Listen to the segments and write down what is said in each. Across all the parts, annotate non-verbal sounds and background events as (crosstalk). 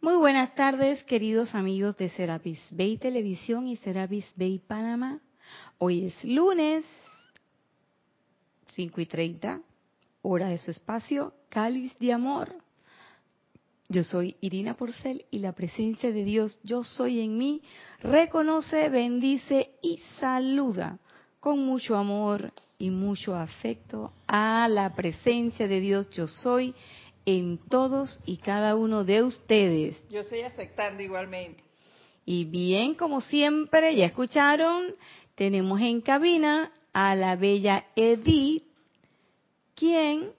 Muy buenas tardes, queridos amigos de Serapis Bay Televisión y Serapis Bay Panamá. Hoy es lunes, 5 y 30, hora de su espacio, cáliz de amor. Yo soy Irina Porcel y la presencia de Dios, yo soy en mí, reconoce, bendice y saluda con mucho amor y mucho afecto a la presencia de Dios, yo soy en todos y cada uno de ustedes. Yo estoy aceptando igualmente. Y bien, como siempre, ya escucharon, tenemos en cabina a la bella Edith, quien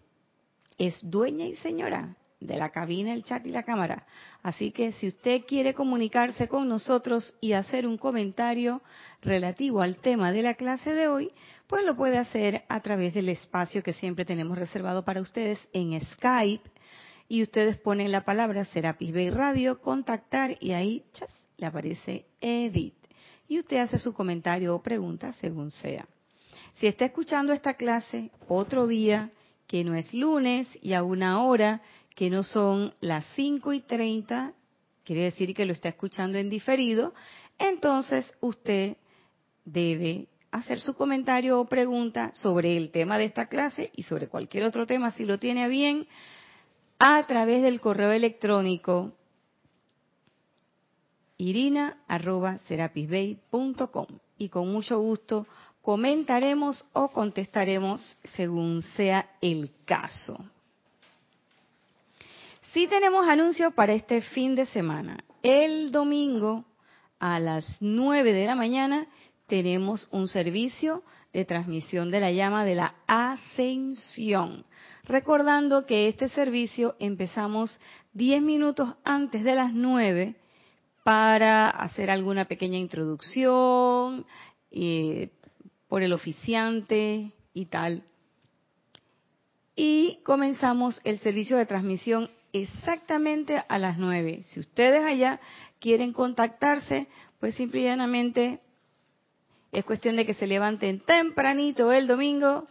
es dueña y señora de la cabina, el chat y la cámara. Así que si usted quiere comunicarse con nosotros y hacer un comentario relativo al tema de la clase de hoy, pues lo puede hacer a través del espacio que siempre tenemos reservado para ustedes en Skype y ustedes ponen la palabra Serapis Bay Radio, contactar y ahí le aparece Edit. Y usted hace su comentario o pregunta según sea. Si está escuchando esta clase otro día que no es lunes y a una hora que no son las 5 y 30, quiere decir que lo está escuchando en diferido, entonces usted debe hacer su comentario o pregunta sobre el tema de esta clase y sobre cualquier otro tema si lo tiene bien a través del correo electrónico irina.serapisbay.com y con mucho gusto comentaremos o contestaremos según sea el caso. Sí tenemos anuncios para este fin de semana. El domingo a las 9 de la mañana tenemos un servicio de transmisión de la llama de la ascensión recordando que este servicio empezamos 10 minutos antes de las 9 para hacer alguna pequeña introducción eh, por el oficiante y tal. Y comenzamos el servicio de transmisión exactamente a las 9. Si ustedes allá quieren contactarse, pues simplemente es cuestión de que se levanten tempranito el domingo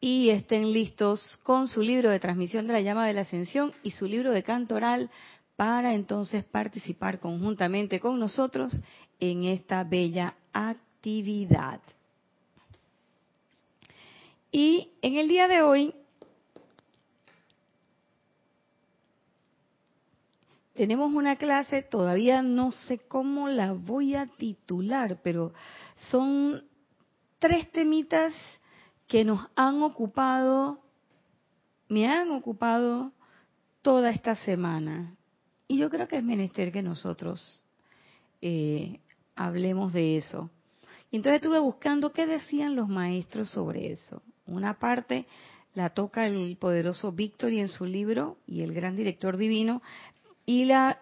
y estén listos con su libro de transmisión de la llama de la ascensión y su libro de canto oral para entonces participar conjuntamente con nosotros en esta bella actividad. Y en el día de hoy tenemos una clase, todavía no sé cómo la voy a titular, pero son tres temitas que nos han ocupado, me han ocupado toda esta semana. Y yo creo que es menester que nosotros eh, hablemos de eso. Y entonces estuve buscando qué decían los maestros sobre eso. Una parte la toca el poderoso Víctor y en su libro y el gran director divino. Y la,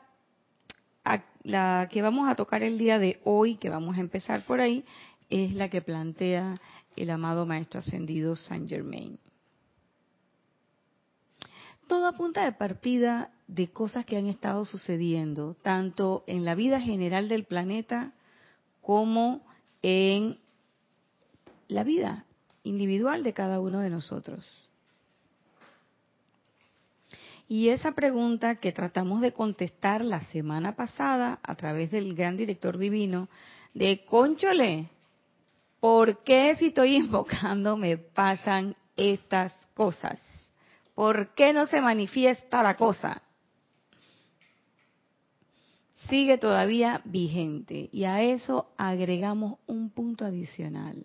la que vamos a tocar el día de hoy, que vamos a empezar por ahí, es la que plantea el amado Maestro Ascendido Saint Germain. Todo punta de partida de cosas que han estado sucediendo, tanto en la vida general del planeta como en la vida individual de cada uno de nosotros. Y esa pregunta que tratamos de contestar la semana pasada a través del gran director divino de Conchole, ¿por qué si estoy (laughs) invocando me pasan estas cosas? ¿Por qué no se manifiesta la cosa? Sigue todavía vigente y a eso agregamos un punto adicional.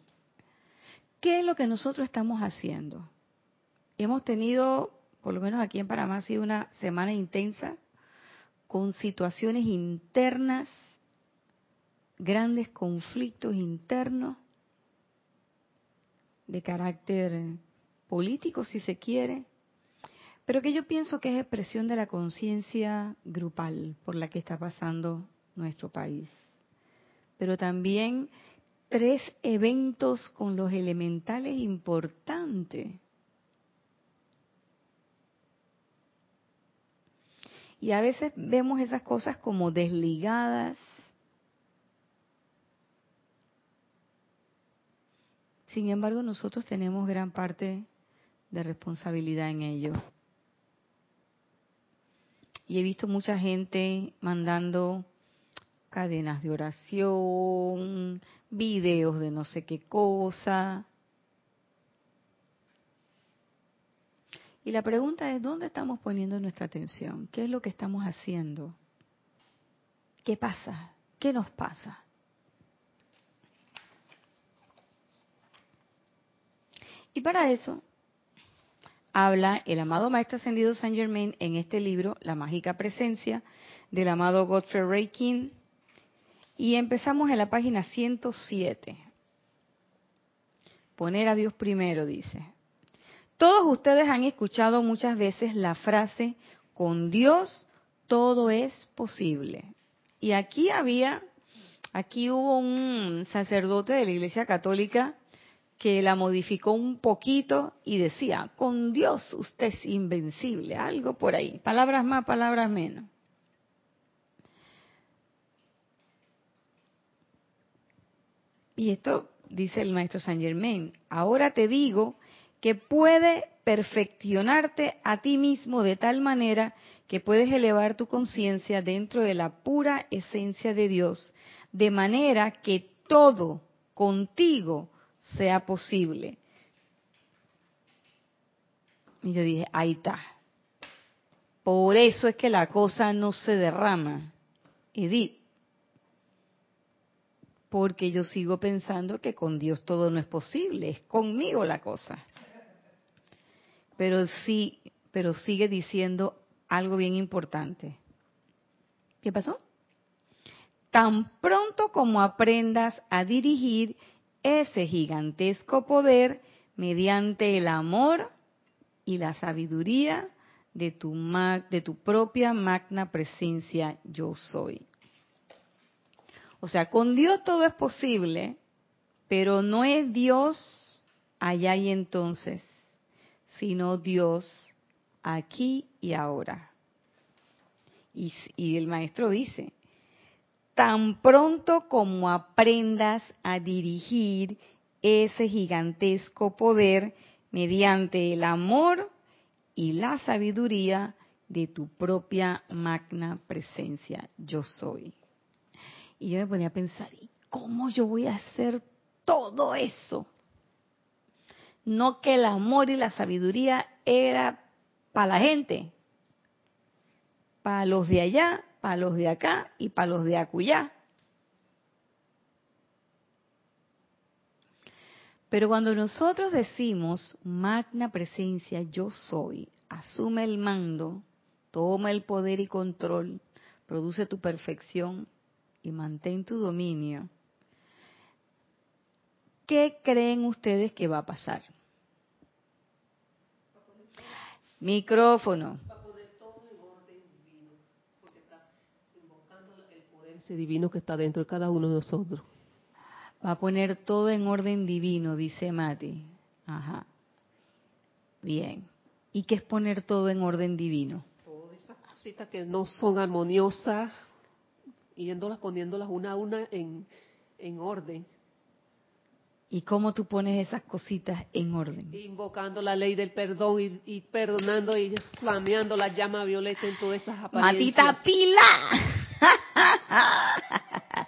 ¿Qué es lo que nosotros estamos haciendo? Hemos tenido, por lo menos aquí en Panamá, ha sido una semana intensa con situaciones internas, grandes conflictos internos, de carácter político, si se quiere, pero que yo pienso que es expresión de la conciencia grupal por la que está pasando nuestro país. Pero también tres eventos con los elementales importantes. Y a veces vemos esas cosas como desligadas Sin embargo, nosotros tenemos gran parte de responsabilidad en ello. y he visto mucha gente mandando cadenas de oración, videos de no sé qué cosa. Y la pregunta es, ¿dónde estamos poniendo nuestra atención? ¿Qué es lo que estamos haciendo? ¿Qué pasa? ¿Qué nos pasa? Y para eso habla el amado Maestro Ascendido Saint Germain en este libro, La Mágica Presencia, del amado Godfrey Ray King. Y empezamos en la página 107. Poner a Dios primero, dice. Todos ustedes han escuchado muchas veces la frase, con Dios todo es posible. Y aquí había, aquí hubo un sacerdote de la Iglesia Católica que la modificó un poquito y decía, con Dios usted es invencible, algo por ahí, palabras más, palabras menos. Y esto dice el maestro Saint Germain, ahora te digo que puede perfeccionarte a ti mismo de tal manera que puedes elevar tu conciencia dentro de la pura esencia de Dios, de manera que todo contigo sea posible. Y yo dije, ahí está. Por eso es que la cosa no se derrama. Edith. Porque yo sigo pensando que con Dios todo no es posible, es conmigo la cosa. Pero sí, pero sigue diciendo algo bien importante. ¿Qué pasó? Tan pronto como aprendas a dirigir ese gigantesco poder mediante el amor y la sabiduría de tu, de tu propia magna presencia yo soy. O sea, con Dios todo es posible, pero no es Dios allá y entonces, sino Dios aquí y ahora. Y, el maestro dice, tan pronto como aprendas a dirigir ese gigantesco poder mediante el amor y la sabiduría de tu propia magna presencia, yo soy. Y yo me ponía a pensar, ¿y cómo yo voy a hacer todo eso? No que el amor y la sabiduría era para la gente, para los de allá para los de acá y para los de acullá. Pero cuando nosotros decimos, magna presencia, yo soy, asume el mando, toma el poder y control, produce tu perfección y mantén tu dominio, ¿qué creen ustedes que va a pasar? Micrófono. divino que está dentro de cada uno de nosotros. Va a poner todo en orden divino, dice Mati. Ajá. Bien. ¿Y qué es poner todo en orden divino? Todas esas cositas que no son armoniosas, yéndolas poniéndolas una a una en, en orden. ¿Y cómo tú pones esas cositas en orden? Invocando la ley del perdón y, perdonando y flameando la llama violeta en todas esas apariencias. ¡Matita pila! (laughs)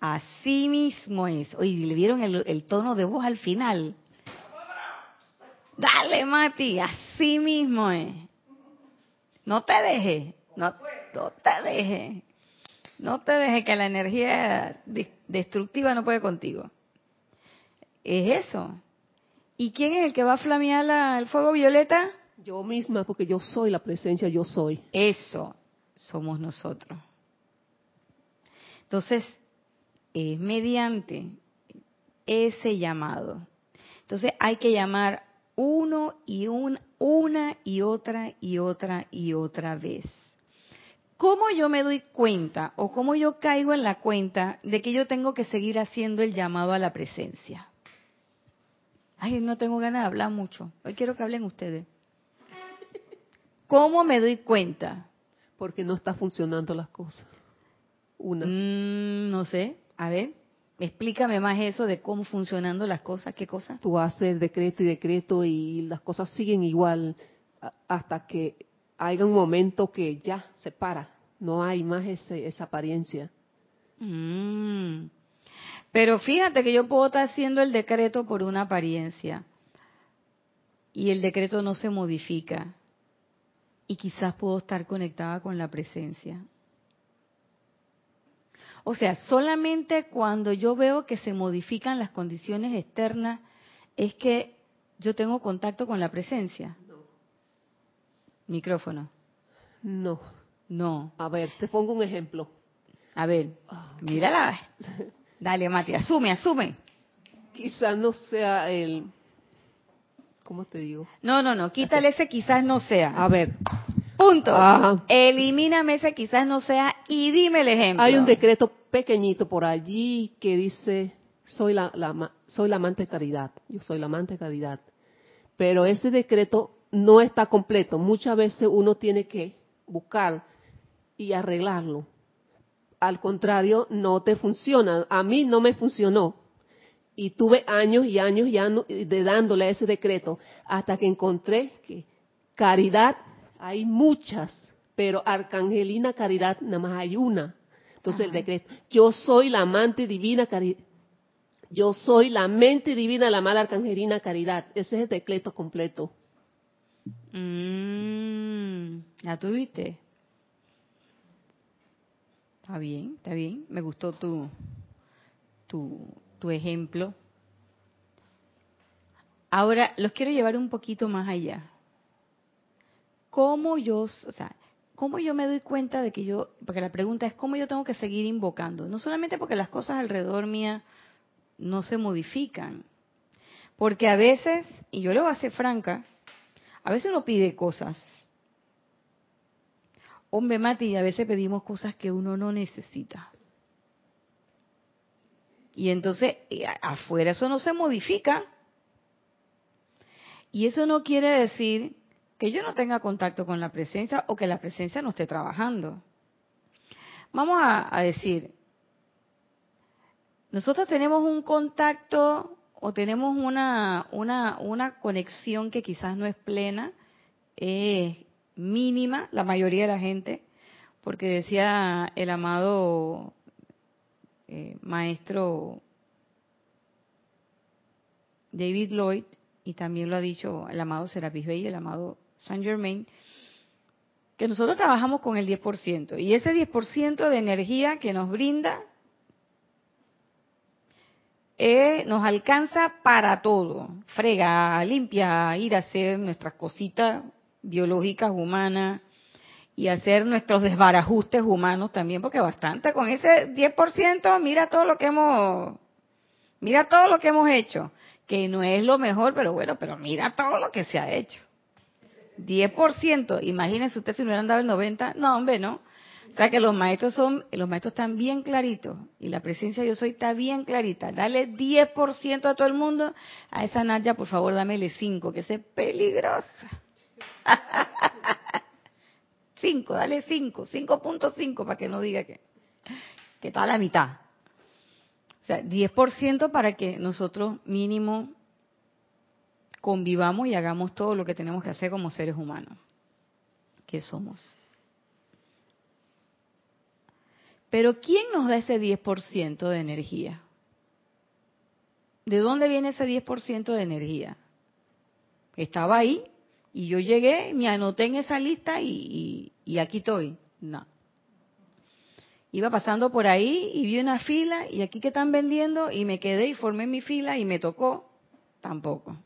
Así mismo es. Oye, ¿le vieron el, tono de voz al final? Dale, Mati, así mismo es. No te dejes, no, no te dejes. No te dejes que la energía destructiva no puede contigo. Es eso. ¿Y quién es el que va a flamear el fuego violeta? Yo misma, porque yo soy la presencia, yo soy. Eso somos nosotros. Entonces, es mediante ese llamado. Entonces hay que llamar uno y una y otra y otra y otra vez. ¿Cómo yo me doy cuenta o cómo yo caigo en la cuenta de que yo tengo que seguir haciendo el llamado a la presencia? Ay, no tengo ganas de hablar mucho. Hoy quiero que hablen ustedes. ¿Cómo me doy cuenta? Porque no está funcionando las cosas. Una. Mm, no sé. A ver, explícame más eso de cómo funcionando las cosas. ¿Qué cosa? Tú haces decreto y decreto y las cosas siguen igual hasta que hay un momento que ya se para, no hay más ese, esa apariencia. Mm. Pero fíjate que yo puedo estar haciendo el decreto por una apariencia y el decreto no se modifica y quizás puedo estar conectada con la presencia. O sea, solamente cuando yo veo que se modifican las condiciones externas es que yo tengo contacto con la presencia. Micrófono. No. No. A ver, te pongo un ejemplo. A ver, mírala. Dale, Mati, asume, asume. Quizás no sea el... ¿Cómo te digo? No, no, no, quítale ese quizás no sea. A ver, Punto. Ajá. Elimíname ese quizás no sea y dime el ejemplo. hay un decreto pequeñito por allí que dice, soy la, la soy la amante de caridad, yo soy la amante de caridad. Pero ese decreto no está completo. Muchas veces uno tiene que buscar y arreglarlo. Al contrario, no te funciona. A mí no me funcionó. Y tuve años y años ya no- de dándole a ese decreto hasta que encontré que caridad hay muchas, pero Arcangelina Caridad nada más hay una. Entonces el decreto, yo soy la amante divina caridad. Yo soy la mente divina, la mala arcangelina caridad. Ese es el decreto completo. Mm, ¿La tuviste? Está bien, está bien. Me gustó tu, tu, tu ejemplo. Ahora, los quiero llevar un poquito más allá. ¿Cómo yo, o sea, cómo yo me doy cuenta de que yo, porque la pregunta es cómo yo tengo que seguir invocando? No solamente porque las cosas alrededor mía no se modifican, porque a veces, y yo le voy a ser franca, a veces uno pide cosas. Hombre, Mati, a veces pedimos cosas que uno no necesita. Y entonces, eh, afuera eso no se modifica. Y eso no quiere decir que yo no tenga contacto con la presencia o que la presencia no esté trabajando. Vamos a, decir, nosotros tenemos un contacto o tenemos una, una, una conexión que quizás no es plena, mínima, la mayoría de la gente, porque decía el amado eh, maestro David Lloyd, y también lo ha dicho el amado Serapis Bey y el amado Saint Germain, que nosotros trabajamos con el 10%, y ese 10% de energía que nos brinda eh, nos alcanza para todo. Frega, limpia, ir a hacer nuestras cositas biológicas humanas y hacer nuestros desbarajustes humanos también, porque bastante con ese 10%, mira todo lo que hemos, mira todo lo que hemos hecho, que no es lo mejor, pero bueno, pero mira todo lo que se ha hecho. 10%, imagínense usted si no hubieran dado el 90, no hombre, no. O sea que los maestros son, los maestros están bien claritos y la presencia yo soy está bien clarita. Dale 10% a todo el mundo, a esa Naya por favor dámele 5, que es peligrosa. (laughs) 5, dale 5, 5.5 para que no diga que, que está a la mitad. O sea, 10% para que nosotros mínimo convivamos y hagamos todo lo que tenemos que hacer como seres humanos que somos. Pero ¿quién nos da ese 10% de energía? ¿De dónde viene ese 10% de energía? Estaba ahí y yo llegué, me anoté en esa lista y, aquí estoy. No. Iba pasando por ahí y vi una fila y aquí que están vendiendo y me quedé y formé mi fila y me tocó. Tampoco.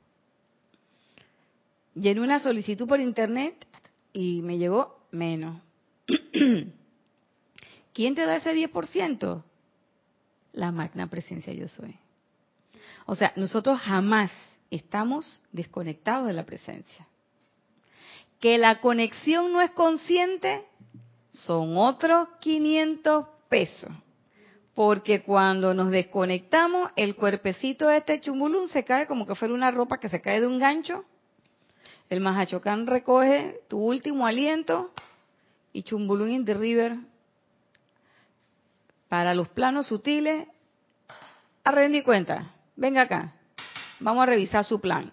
Llené una solicitud por internet y me llegó menos. (clears throat) ¿Quién te da ese 10%? La magna presencia yo soy. O sea, nosotros jamás estamos desconectados de la presencia. Que la conexión no es consciente, son otros 500 pesos. Porque cuando nos desconectamos, el cuerpecito de este chumbulún se cae como que fuera una ropa que se cae de un gancho. El Mahachocán recoge tu último aliento y chumbulún in the river para los planos sutiles, a rendir cuenta. Venga acá, vamos a revisar su plan.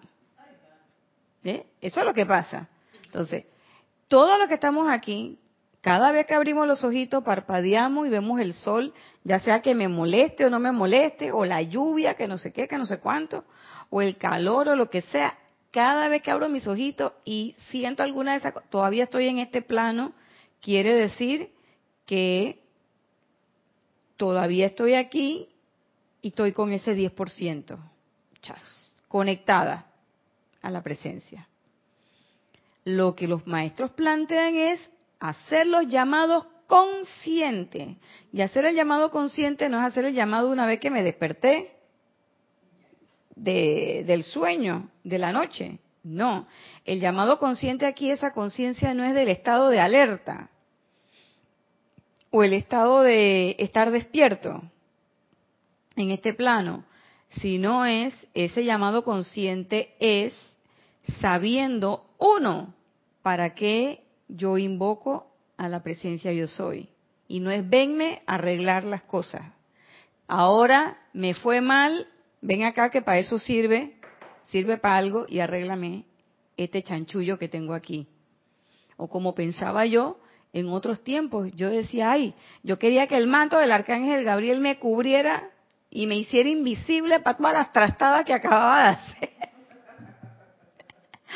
¿Eh? Eso es lo que pasa. Entonces, todos los que estamos aquí, cada vez que abrimos los ojitos, parpadeamos y vemos el sol, ya sea que me moleste o no me moleste, o la lluvia, que no sé qué, que no sé cuánto, o el calor o lo que sea, cada vez que abro mis ojitos y siento alguna de esas todavía estoy en este plano, quiere decir que todavía estoy aquí y estoy con ese 10%, chas, conectada a la presencia. Lo que los maestros plantean es hacer los llamados conscientes. Y hacer el llamado consciente no es hacer el llamado una vez que me desperté de, del sueño, de la noche. No, el llamado consciente aquí, esa conciencia no es del estado de alerta o el estado de estar despierto en este plano, sino es ese llamado consciente es sabiendo uno para qué yo invoco a la presencia yo soy. Y no es venme a arreglar las cosas. Ahora me fue mal, ven acá que para eso sirve, sirve para algo y arréglame este chanchullo que tengo aquí. O como pensaba yo en otros tiempos, yo decía, ay, yo quería que el manto del arcángel Gabriel me cubriera y me hiciera invisible para todas las trastadas que acababa de hacer.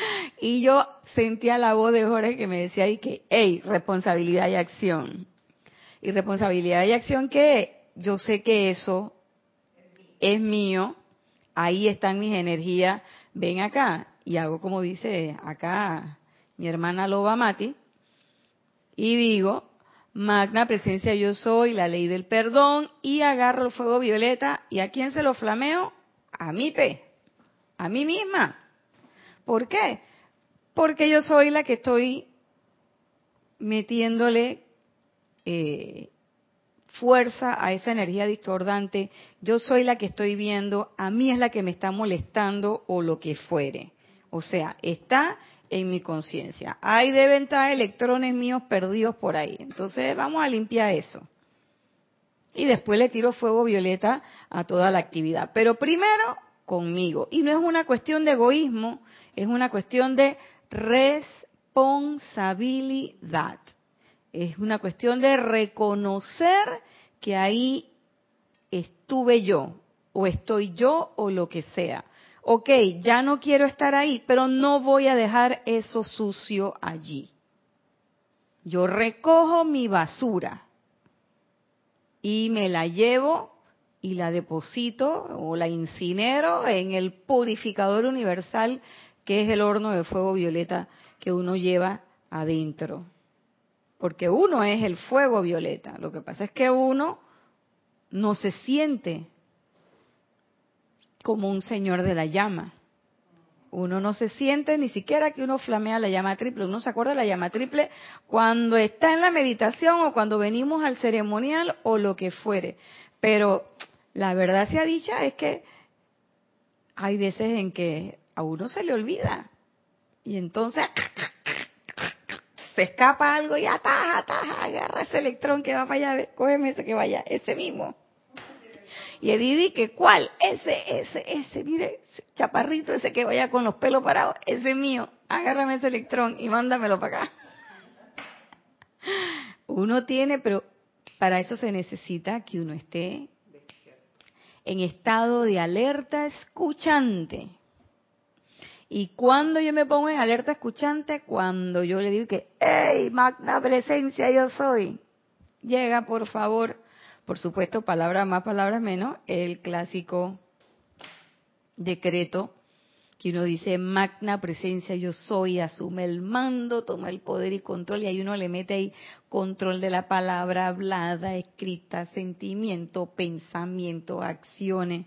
(laughs) y yo sentía la voz de Jorge que me decía ahí que, hey, responsabilidad y acción. Y responsabilidad y acción que yo sé que eso es mío, ahí están mis energías, ven acá. Y hago como dice acá mi hermana Loba Mati, y digo, magna presencia yo soy, la ley del perdón, y agarro el fuego violeta, ¿y a quién se lo flameo? A mí, pe, a mí misma. ¿Por qué? porque yo soy la que estoy metiéndole eh, fuerza a esa energía discordante, yo soy la que estoy viendo, a mí es la que me está molestando o lo que fuere. O sea, está en mi conciencia. Hay deben estar electrones míos perdidos por ahí. Entonces vamos a limpiar eso. Y después le tiro fuego violeta a toda la actividad. Pero primero conmigo. Y no es una cuestión de egoísmo, es una cuestión de responsabilidad. Es una cuestión de reconocer que ahí estuve yo, o estoy yo, o lo que sea. Ok, ya no quiero estar ahí, pero no voy a dejar eso sucio allí. Yo recojo mi basura y me la llevo y la deposito o la incinero en el purificador universal que es el horno de fuego violeta que uno lleva adentro. Porque uno es el fuego violeta. Lo que pasa es que uno no se siente como un señor de la llama. Uno no se siente ni siquiera que uno flamea la llama triple. Uno se acuerda de la llama triple cuando está en la meditación o cuando venimos al ceremonial o lo que fuere. Pero la verdad sea dicha es que hay veces en que a uno se le olvida. Y entonces se escapa algo y ataja, ataja, agarra ese electrón que va para allá, cógeme ese que vaya, ese mismo. Y Edidi, que cuál, ese, ese, ese, mire, chaparrito ese que vaya con los pelos parados, ese mío, agárrame ese electrón y mándamelo para acá. Uno tiene, pero para eso se necesita que uno esté en estado de alerta escuchante. Y cuando yo me pongo en alerta escuchante, cuando yo le digo que, hey, magna presencia yo soy, llega por favor, por supuesto, palabras más, palabras menos, el clásico decreto que uno dice, magna presencia yo soy, asume el mando, toma el poder y control, y ahí uno le mete ahí control de la palabra hablada, escrita, sentimiento, pensamiento, acciones.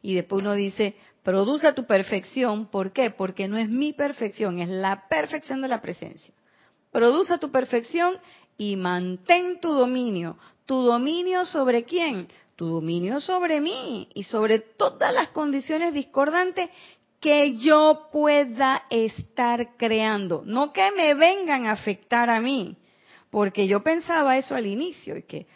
Y después uno dice, produce tu perfección. ¿Por qué? Porque no es mi perfección, es la perfección de la presencia. Produce tu perfección y mantén tu dominio. ¿Tu dominio sobre quién? Tu dominio sobre mí y sobre todas las condiciones discordantes que yo pueda estar creando. No que me vengan a afectar a mí. Porque yo pensaba eso al inicio, y que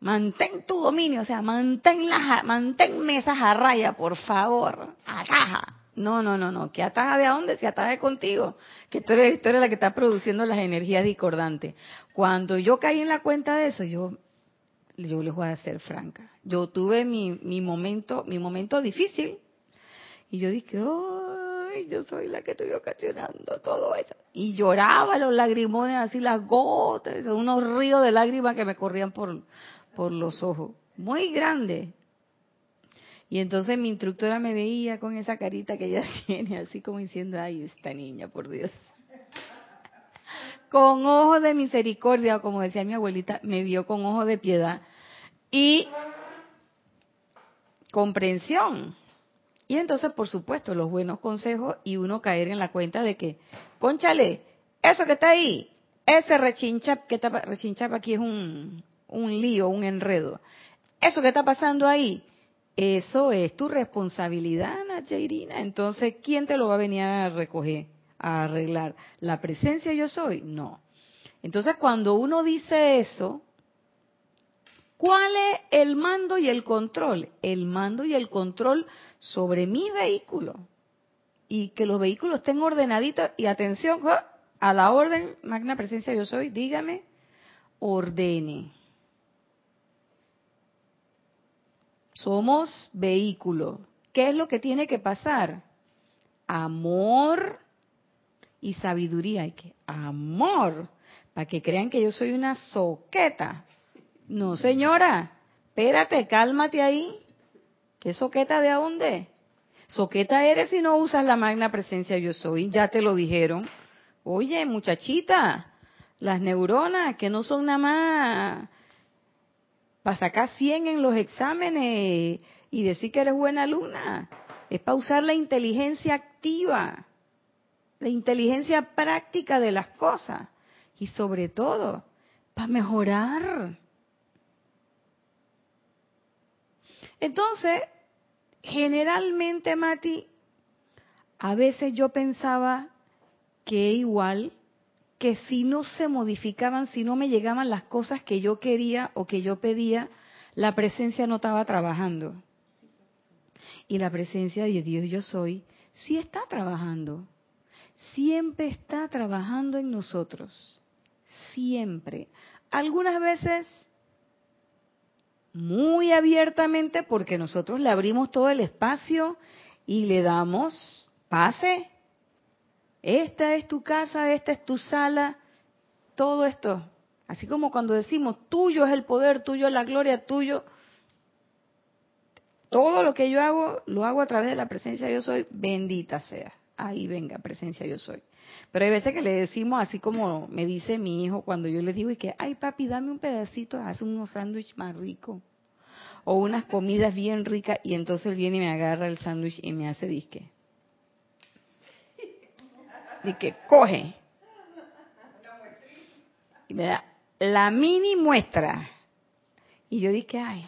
Mantén tu dominio, o sea, mantén la, manténme esa jarraya, por favor. Acá. No, no, no, no. ¿Qué ataja de dónde? Se ataja contigo. Que tú eres, tú eres la que está produciendo las energías discordantes. Cuando yo caí en la cuenta de eso, yo, yo les voy a ser franca. Yo tuve mi, mi momento, mi momento difícil. Y yo dije, ay, yo soy la que estoy ocasionando todo eso. Y lloraba los lagrimones, así las gotas, unos ríos de lágrimas que me corrían por, por los ojos. Muy grande. Y entonces mi instructora me veía con esa carita que ella (laughs) tiene, así como diciendo, ay, esta niña, por Dios. Con ojos de misericordia, como decía mi abuelita, me vio con ojos de piedad y comprensión. Y entonces, por supuesto, los buenos consejos y uno caer en la cuenta de que, conchale, eso que está ahí, ese rechinchap que está, rechinchap aquí es un, un lío, un enredo. Eso que está pasando ahí, eso es tu responsabilidad, Nachairina. Entonces, ¿quién te lo va a venir a recoger, a arreglar? ¿La presencia yo soy? No. Entonces, cuando uno dice eso, ¿cuál es el mando y el control? El mando y el control sobre mi vehículo. Y que los vehículos estén ordenaditos y atención a la orden, magna presencia yo soy, dígame, ordene. Somos vehículo. ¿Qué es lo que tiene que pasar? Amor y sabiduría. Hay que amor para que crean que yo soy una soqueta. No, señora, espérate, cálmate ahí. ¿Qué soqueta de dónde? Soqueta eres si no usas la magna presencia yo soy, ya te lo dijeron. Oye, muchachita, las neuronas que no son nada más para sacar 100 en los exámenes y decir que eres buena alumna. Es para usar la inteligencia activa, la inteligencia práctica de las cosas y sobre todo para mejorar. Entonces, generalmente, Mati, a veces yo pensaba que igual que si no se modificaban, si no me llegaban las cosas que yo quería o que yo pedía, la presencia no estaba trabajando. Y la presencia de Dios yo soy, sí está trabajando. Siempre está trabajando en nosotros. Siempre. Algunas veces muy abiertamente porque nosotros le abrimos todo el espacio y le damos pase esta es tu casa, esta es tu sala, todo esto. Así como cuando decimos, tuyo es el poder, tuyo es la gloria, tuyo. Todo lo que yo hago, lo hago a través de la presencia yo soy, bendita sea. Ahí venga, presencia yo soy. Pero hay veces que le decimos, así como me dice mi hijo cuando yo le digo, y que, ay papi, dame un pedacito, hace unos sándwiches más ricos. O unas comidas bien ricas, y entonces él viene y me agarra el sándwich y me hace disque y que coge y me da la mini muestra. Y yo dije, ay.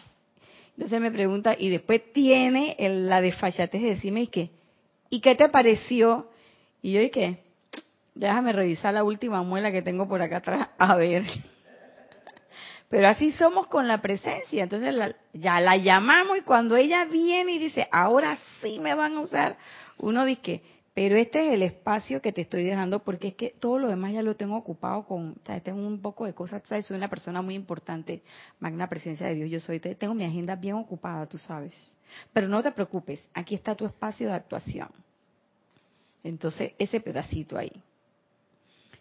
Entonces me pregunta, y después tiene la desfachatez de decirme, ¿y qué? ¿Y qué te pareció? Y yo dije, déjame revisar la última muela que tengo por acá atrás, a ver. (laughs) Pero así somos con la presencia. Entonces ya la llamamos y cuando ella viene y dice, ahora sí me van a usar, uno dice, pero este es el espacio que te estoy dejando porque es que todo lo demás ya lo tengo ocupado con, o sea, tengo un poco de cosas, ¿sabes? soy una persona muy importante, magna presencia de Dios, yo soy, tengo mi agenda bien ocupada, tú sabes. Pero no te preocupes, aquí está tu espacio de actuación. Entonces, ese pedacito ahí.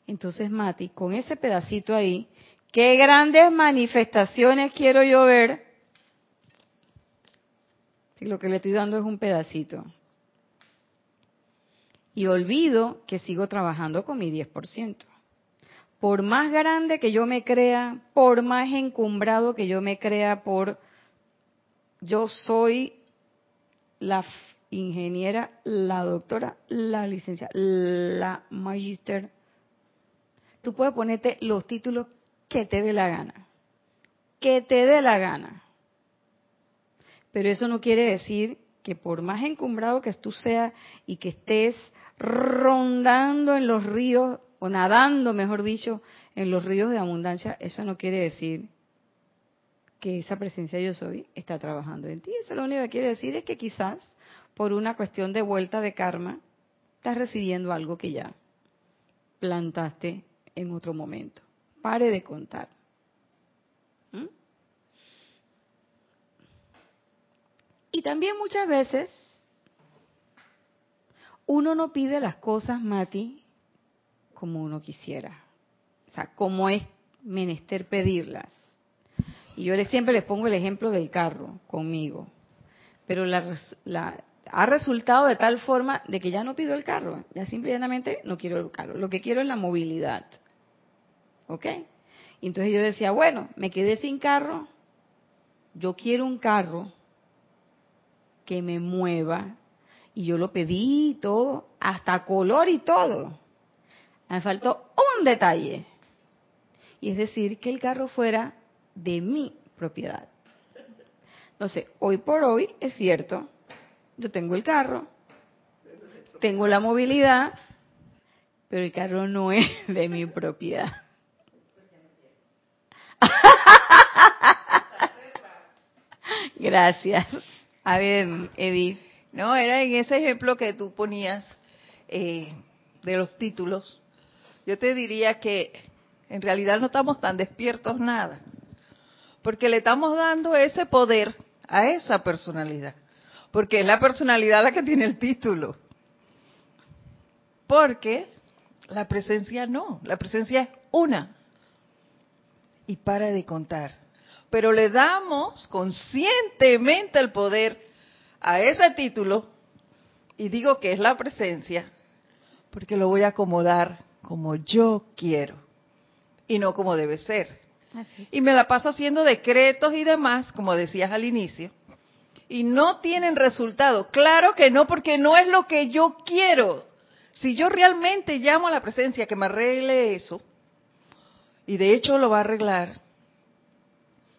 Entonces, Mati, con ese pedacito ahí, qué grandes manifestaciones quiero yo ver. Y lo que le estoy dando es un pedacito y olvido que sigo trabajando con mi 10%. Por más grande que yo me crea, por más encumbrado que yo me crea, por yo soy la ingeniera, la doctora, la licenciada, la magister. Tú puedes ponerte los títulos que te dé la gana. Que te dé la gana. Pero eso no quiere decir que por más encumbrado que tú seas y que estés rondando en los ríos, o nadando, mejor dicho, en los ríos de abundancia, eso no quiere decir que esa presencia yo soy está trabajando en ti. Eso lo único que quiere decir es que quizás por una cuestión de vuelta de karma, estás recibiendo algo que ya plantaste en otro momento. Pare de contar. ¿Mm? Y también muchas veces uno no pide las cosas, Mati, como uno quisiera. O sea, como es menester pedirlas. Y yo siempre les pongo el ejemplo del carro conmigo. Pero la, ha resultado de tal forma de que ya no pido el carro. Ya simplemente no quiero el carro. Lo que quiero es la movilidad. ¿Ok? entonces yo decía, bueno, me quedé sin carro. Yo quiero un carro que me mueva. Y yo lo pedí todo, hasta color y todo. Me faltó un detalle. Y es decir, que el carro fuera de mi propiedad. Entonces, hoy por hoy es cierto, yo tengo el carro, tengo la movilidad, pero el carro no es (laughs) de mi propiedad. (laughs) Gracias. A ver, Edith. No, era en ese ejemplo que tú ponías eh, de los títulos. Yo te diría que en realidad no estamos tan despiertos nada, porque le estamos dando ese poder a esa personalidad, porque es la personalidad la que tiene el título. Porque la presencia no, la presencia es una. Y para de contar. Pero le damos conscientemente el poder a ese título, y digo que es la presencia, porque lo voy a acomodar como yo quiero y no como debe ser. Y me la paso haciendo decretos y demás, como decías al inicio, y no tienen resultado. Claro que no, porque no es lo que yo quiero. Si yo realmente llamo a la presencia que me arregle eso, y de hecho lo va a arreglar,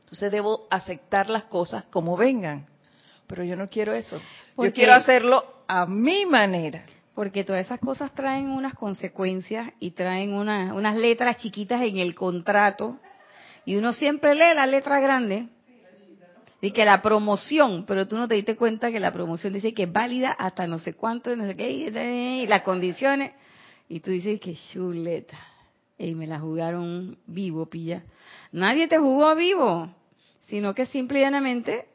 entonces debo aceptar las cosas como vengan. Pero yo no quiero eso. yo quiero hacerlo a mi manera porque todas esas cosas traen unas consecuencias y traen unas letras chiquitas en el contrato y uno siempre lee la letra grande y que la promoción, pero tú no te diste cuenta que la promoción dice que es válida hasta no sé cuánto, no sé qué, y las condiciones, y tú dices que chuleta, y me la jugaron vivo, pilla. Nadie te jugó vivo, sino que simplemente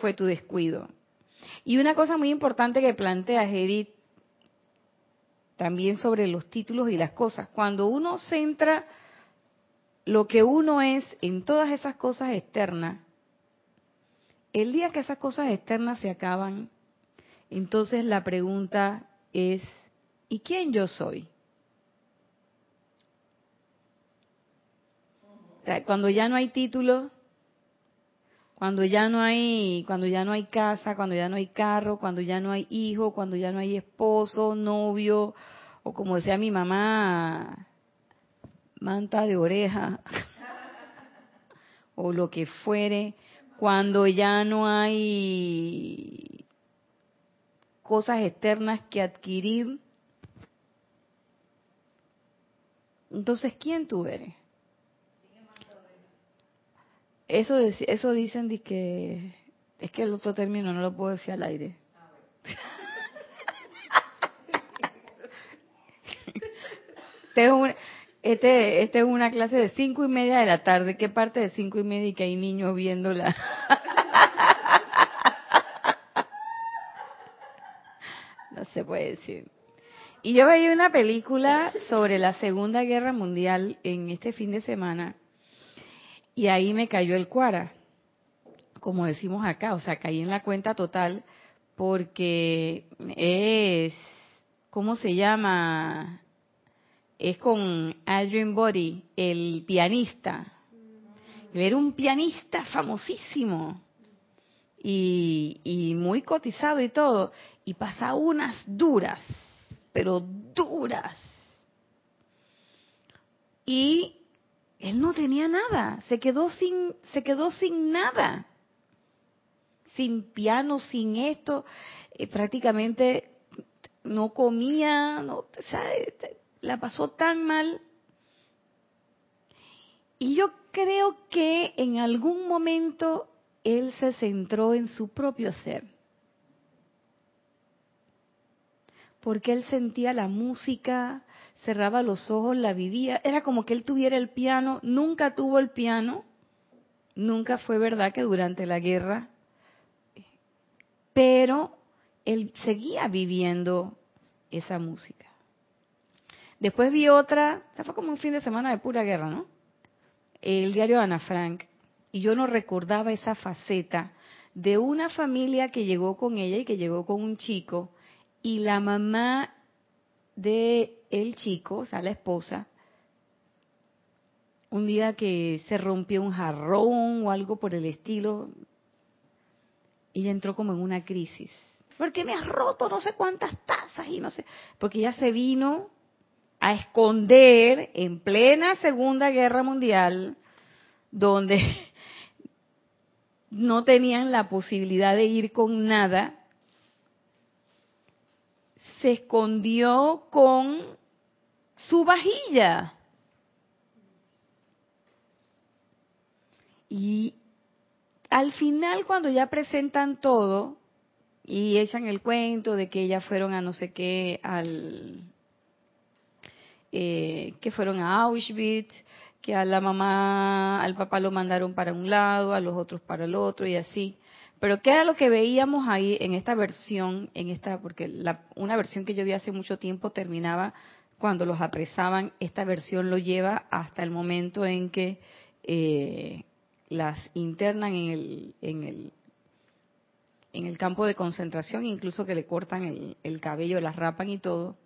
fue tu descuido. Y una cosa muy importante que plantea Edith también sobre los títulos y las cosas. Cuando uno centra lo que uno es en todas esas cosas externas, el día que esas cosas externas se acaban, entonces la pregunta es, ¿y quién yo soy? Cuando ya no hay título, cuando ya no hay cuando ya no hay casa, cuando ya no hay carro, cuando ya no hay hijo, cuando ya no hay esposo, novio o como decía mi mamá, manta de oreja (laughs) o lo que fuere, cuando ya no hay cosas externas que adquirir. Entonces, ¿quién tú eres? Eso, eso dicen de que es que el otro término no lo puedo decir al aire. (laughs) este, es este, es una clase de cinco y media de la tarde. ¿Qué parte de cinco y media y que hay niños viéndola? (laughs) no se puede decir. Y yo veía una película sobre la Segunda Guerra Mundial en este fin de semana y ahí me cayó el cuara, como decimos acá, o sea, caí en la cuenta total porque es, ¿cómo se llama? Es con Adrian Body, el pianista. Era un pianista famosísimo y, y muy cotizado y todo. Y pasa unas duras, pero duras. Y él no tenía nada, se quedó sin, se quedó sin nada, sin piano, sin esto, eh, prácticamente no comía, no, este, la pasó tan mal. Y yo creo que en algún momento él se centró en su propio ser. porque él sentía la música, cerraba los ojos, la vivía. Era como que él tuviera el piano, nunca tuvo el piano, nunca fue verdad que durante la guerra, pero él seguía viviendo esa música. Después vi otra, fue como un fin de semana de pura guerra, ¿no? El diario de Ana Frank, y yo no recordaba esa faceta de una familia que llegó con ella y que llegó con un chico, y la mamá de el chico, o sea, la esposa, un día que se rompió un jarrón o algo por el estilo, ella entró como en una crisis. Porque me has roto no sé cuántas tazas y no sé, porque ella se vino a esconder en plena Segunda Guerra Mundial, donde no tenían la posibilidad de ir con nada, se escondió con su vajilla. Y al final, cuando ya presentan todo y echan el cuento de que ellas fueron a no sé qué, al eh, que fueron a Auschwitz, que a la mamá, al papá lo mandaron para un lado, a los otros para el otro y así. Pero ¿qué era lo que veíamos ahí en esta versión, en esta, porque una versión que yo vi hace mucho tiempo terminaba cuando los apresaban, esta versión lo lleva hasta el momento en que eh, las internan en el, en el en el campo de concentración, incluso que le cortan el, el cabello, las rapan y todo.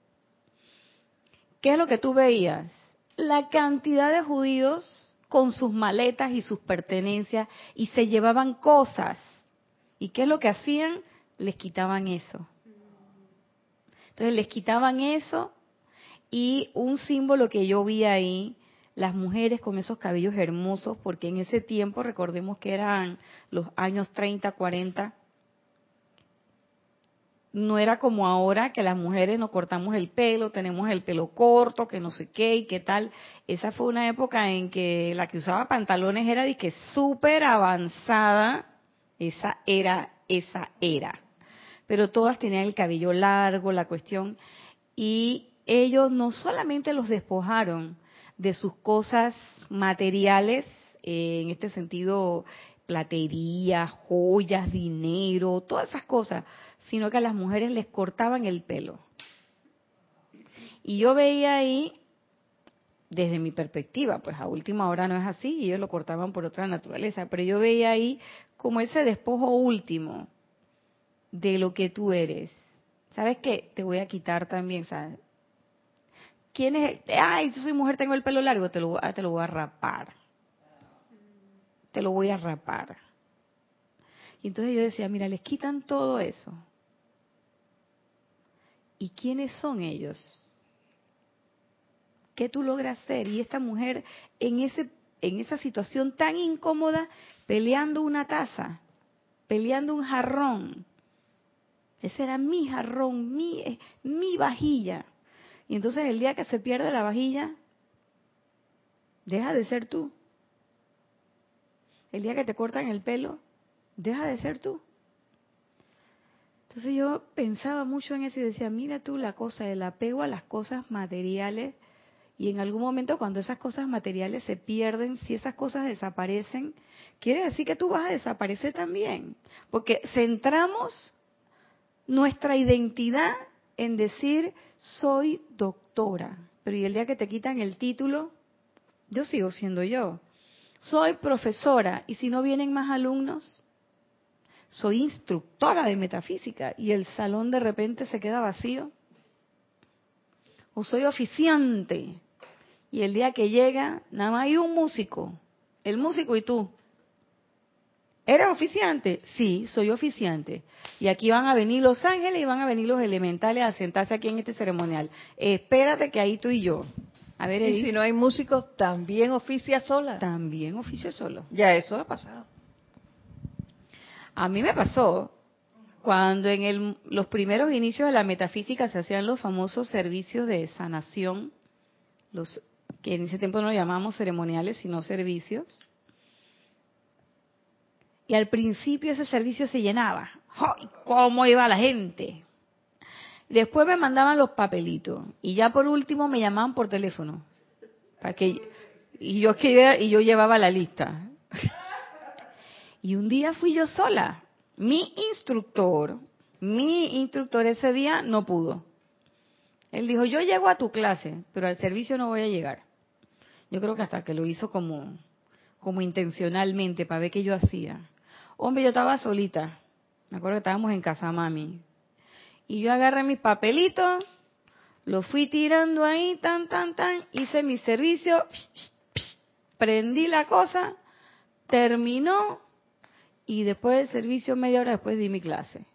¿Qué es lo que tú veías? La cantidad de judíos con sus maletas y sus pertenencias y se llevaban cosas. ¿Y qué es lo que hacían? Les quitaban eso. Entonces les quitaban eso y un símbolo que yo vi ahí, las mujeres con esos cabellos hermosos, porque en ese tiempo, recordemos que eran los años 30, 40, no era como ahora que las mujeres nos cortamos el pelo, tenemos el pelo corto, que no sé qué y qué tal. Esa fue una época en que la que usaba pantalones era de que súper avanzada. Esa era, esa era. Pero todas tenían el cabello largo, la cuestión. Y ellos no solamente los despojaron de sus cosas materiales, eh, en este sentido, platería, joyas, dinero, todas esas cosas, sino que a las mujeres les cortaban el pelo. Y yo veía ahí, desde mi perspectiva, pues a última hora no es así, y ellos lo cortaban por otra naturaleza, pero yo veía ahí como ese despojo último de lo que tú eres. ¿Sabes qué? Te voy a quitar también, ¿sabes? ¿Quién es? Ay, yo soy mujer, tengo el pelo largo, te lo, te lo voy a rapar. Te lo voy a rapar. Y entonces yo decía, mira, les quitan todo eso. ¿Y quiénes son ellos? ¿Qué tú logras hacer? Y esta mujer en, ese, en esa situación tan incómoda, peleando una taza, peleando un jarrón. Ese era mi jarrón, mi, eh, mi vajilla. Y entonces el día que se pierde la vajilla, deja de ser tú. El día que te cortan el pelo, deja de ser tú. Entonces yo pensaba mucho en eso y decía, mira tú la cosa, del apego a las cosas materiales y en algún momento cuando esas cosas materiales se pierden, si esas cosas desaparecen, quiere decir que tú vas a desaparecer también, porque centramos nuestra identidad en decir soy doctora, pero y el día que te quitan el título, yo sigo siendo yo. Soy profesora y si no vienen más alumnos, soy instructora de metafísica y el salón de repente se queda vacío. O soy oficiante y el día que llega, nada más hay un músico, el músico y tú. ¿Eres oficiante? Sí, soy oficiante. Y aquí van a venir los ángeles y van a venir los elementales a sentarse aquí en este ceremonial. Espérate que ahí tú y yo. A ver, y si no hay músicos, también oficia sola. También oficia solo. Ya eso ha pasado. A mí me pasó cuando en los primeros inicios de la metafísica se hacían los famosos servicios de sanación, los que en ese tiempo no llamamos ceremoniales, sino servicios. Y al principio ese servicio se llenaba. ¡Ay, ¿Cómo iba la gente? Después me mandaban los papelitos y ya por último me llamaban por teléfono. Para que, y yo y yo llevaba la lista. y un día fui yo sola. Mi instructor, mi instructor ese día no pudo. Él dijo, yo llego a tu clase, pero al servicio no voy a llegar. Yo creo que hasta que lo hizo como, como intencionalmente para ver qué yo hacía. Hombre, yo estaba solita. Me acuerdo que estábamos en casa mami. Y yo agarré mis papelitos, lo fui tirando ahí, tan, tan, tan, hice mi servicio, prendí la cosa, terminó y después del servicio, media hora después di mi clase.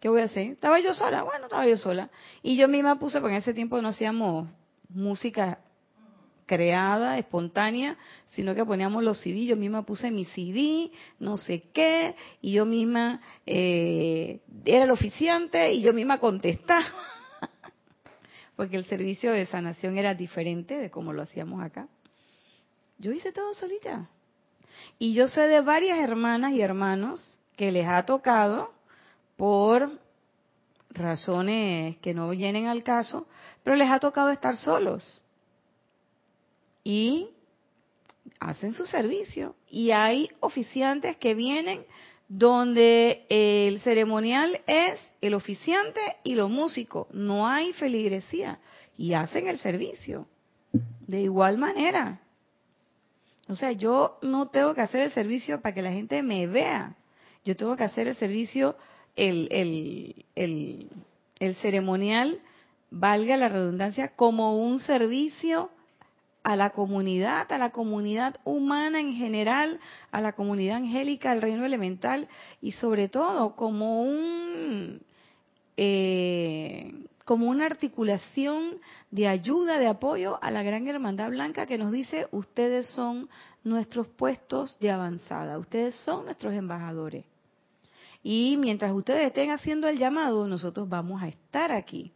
¿Qué voy a hacer? Estaba yo sola, bueno, estaba yo sola. Y yo misma puse, porque en ese tiempo no hacíamos música creada, espontánea, sino que poníamos los CD, yo misma puse mi CD, no sé qué, y yo misma eh, era el oficiante y yo misma contestaba, (laughs) porque el servicio de sanación era diferente de como lo hacíamos acá. Yo hice todo solita. Y yo sé de varias hermanas y hermanos que les ha tocado por razones que no vienen al caso, pero les ha tocado estar solos y hacen su servicio. Y hay oficiantes que vienen donde el ceremonial es el oficiante y los músicos. No hay feligresía y hacen el servicio. De igual manera. O sea, yo no tengo que hacer el servicio para que la gente me vea. Yo tengo que hacer el servicio, el, el, el, el ceremonial, valga la redundancia, como un servicio a la comunidad, a la comunidad humana en general, a la comunidad angélica, al reino elemental y sobre todo como un eh, como una articulación de ayuda, de apoyo a la gran hermandad blanca que nos dice ustedes son nuestros puestos de avanzada, ustedes son nuestros embajadores. Y mientras ustedes estén haciendo el llamado, nosotros vamos a estar aquí.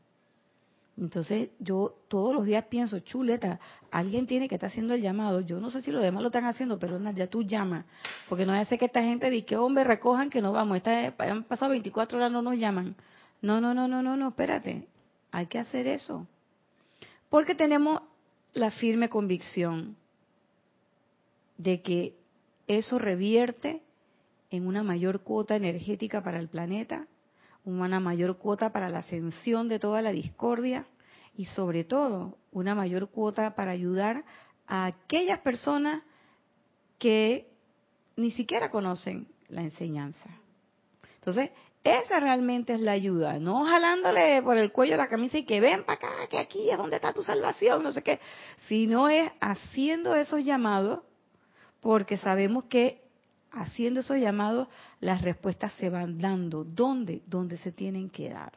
Entonces yo todos los días pienso, chuleta, alguien tiene que estar haciendo el llamado. Yo no sé si los demás lo están haciendo, pero ya tú llamas. Porque no hace que esta gente diga, que hombre, recojan que no vamos. Esta, han pasado 24 horas, no nos llaman. No, no, no, no, no, no, espérate. Hay que hacer eso. Porque tenemos la firme convicción de que eso revierte en una mayor cuota energética para el planeta, una mayor cuota para la ascensión de toda la discordia y sobre todo una mayor cuota para ayudar a aquellas personas que ni siquiera conocen la enseñanza. Entonces, esa realmente es la ayuda, no jalándole por el cuello la camisa y que ven para acá, que aquí es donde está tu salvación, no sé qué, sino es haciendo esos llamados, porque sabemos que haciendo esos llamados, las respuestas se van dando. ¿Dónde? Donde se tienen que dar.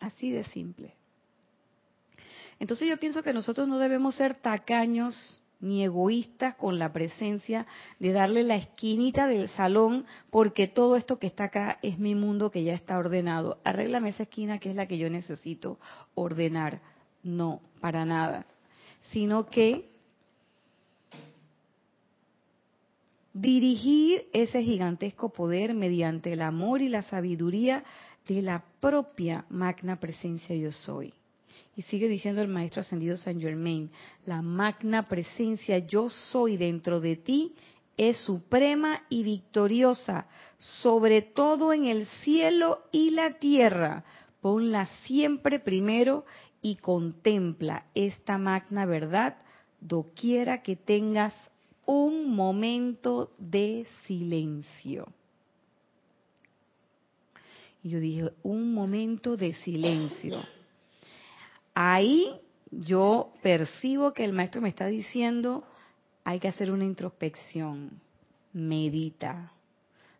Así de simple. Entonces yo pienso que nosotros no debemos ser tacaños ni egoístas con la presencia de darle la esquinita del salón porque todo esto que está acá es mi mundo que ya está ordenado. Arréglame esa esquina que es la que yo necesito ordenar. No, para nada. Sino que dirigir ese gigantesco poder mediante el amor y la sabiduría de la propia magna presencia yo soy. Y sigue diciendo el maestro ascendido San Germain, la magna presencia yo soy dentro de ti es suprema y victoriosa, sobre todo en el cielo y la tierra. Ponla siempre primero y contempla esta magna verdad doquiera que tengas un momento de silencio. Y yo dije, un momento de silencio. Ahí yo percibo que el maestro me está diciendo, hay que hacer una introspección. Medita,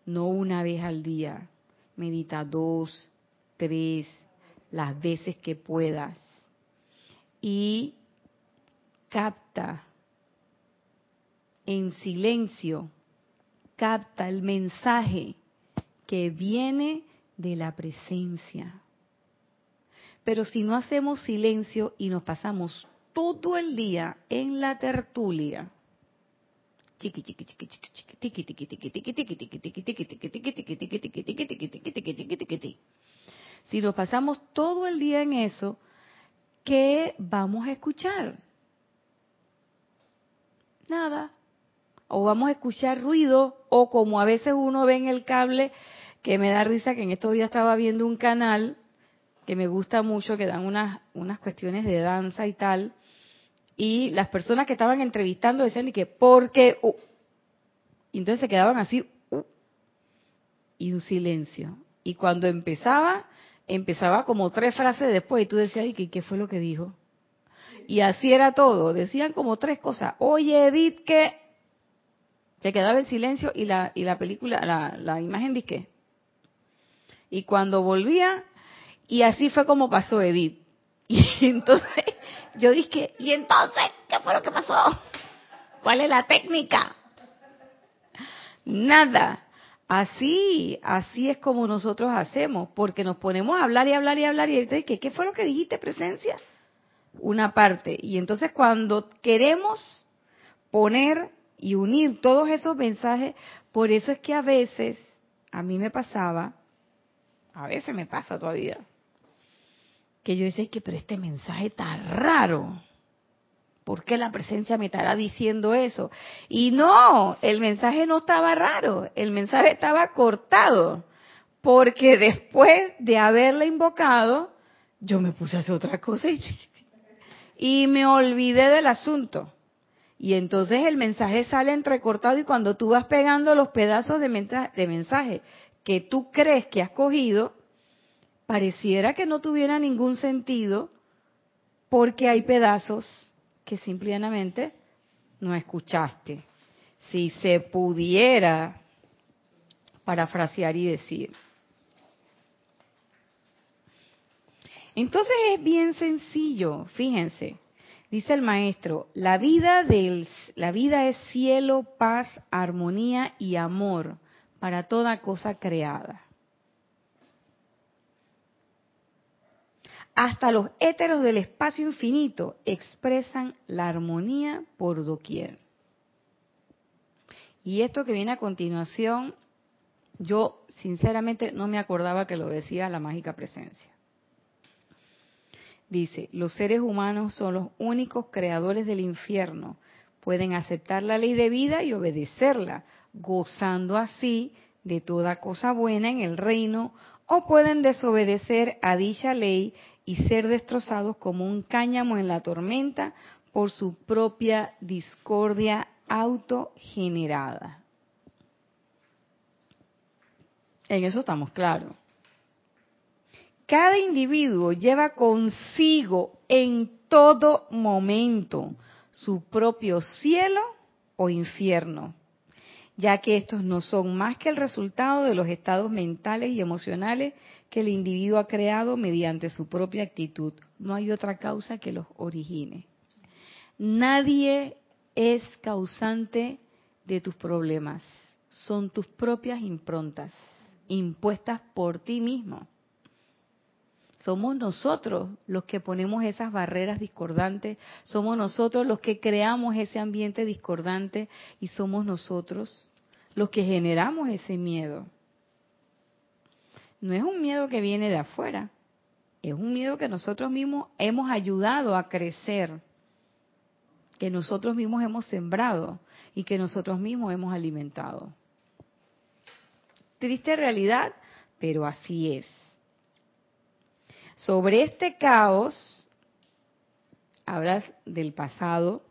no una vez al día. Medita dos, tres, las veces que puedas. Y capta en silencio capta el mensaje que viene de la presencia. Pero si no hacemos silencio y nos pasamos todo el día en la tertulia, chiqui chiqui chiqui chiqui chiqui chiqui si nos pasamos todo el día en eso, ¿qué vamos a escuchar? Nada. O vamos a escuchar ruido, o como a veces uno ve en el cable, que me da risa que en estos días estaba viendo un canal que me gusta mucho, que dan unas, unas cuestiones de danza y tal, y las personas que estaban entrevistando decían y que porque y entonces se quedaban así y un silencio. Y cuando empezaba empezaba como tres frases después y tú decías y qué fue lo que dijo y así era todo decían como tres cosas oye Edith que se quedaba en silencio y la y la película la, la imagen de y cuando volvía y así fue como pasó Edith (laughs) y entonces yo dije, ¿y entonces qué fue lo que pasó? ¿Cuál es la técnica? Nada. Así, así es como nosotros hacemos, porque nos ponemos a hablar y hablar y hablar y entonces, ¿qué, ¿qué fue lo que dijiste, presencia? Una parte. Y entonces cuando queremos poner y unir todos esos mensajes, por eso es que a veces, a mí me pasaba, a veces me pasa todavía, que yo decía que pero este mensaje está raro. ¿Por qué la presencia me estará diciendo eso? Y no, el mensaje no estaba raro, el mensaje estaba cortado, porque después de haberle invocado, yo me puse a hacer otra cosa y, (laughs) y me olvidé del asunto. Y entonces el mensaje sale entrecortado y cuando tú vas pegando los pedazos de mensaje, que tú crees que has cogido, pareciera que no tuviera ningún sentido porque hay pedazos que simplemente no escuchaste. Si se pudiera parafrasear y decir. Entonces es bien sencillo, fíjense. Dice el maestro, la vida del la vida es cielo, paz, armonía y amor para toda cosa creada. hasta los éteros del espacio infinito expresan la armonía por doquier. Y esto que viene a continuación, yo sinceramente no me acordaba que lo decía la mágica presencia. Dice, los seres humanos son los únicos creadores del infierno, pueden aceptar la ley de vida y obedecerla, gozando así de toda cosa buena en el reino, o pueden desobedecer a dicha ley y ser destrozados como un cáñamo en la tormenta por su propia discordia autogenerada. En eso estamos claros. Cada individuo lleva consigo en todo momento su propio cielo o infierno, ya que estos no son más que el resultado de los estados mentales y emocionales que el individuo ha creado mediante su propia actitud. No hay otra causa que los origine. Nadie es causante de tus problemas. Son tus propias improntas, impuestas por ti mismo. Somos nosotros los que ponemos esas barreras discordantes, somos nosotros los que creamos ese ambiente discordante y somos nosotros los que generamos ese miedo no es un miedo que viene de afuera, es un miedo que nosotros mismos hemos ayudado a crecer, que nosotros mismos hemos sembrado y que nosotros mismos hemos alimentado. Triste realidad, pero así es. Sobre este caos, hablas del pasado,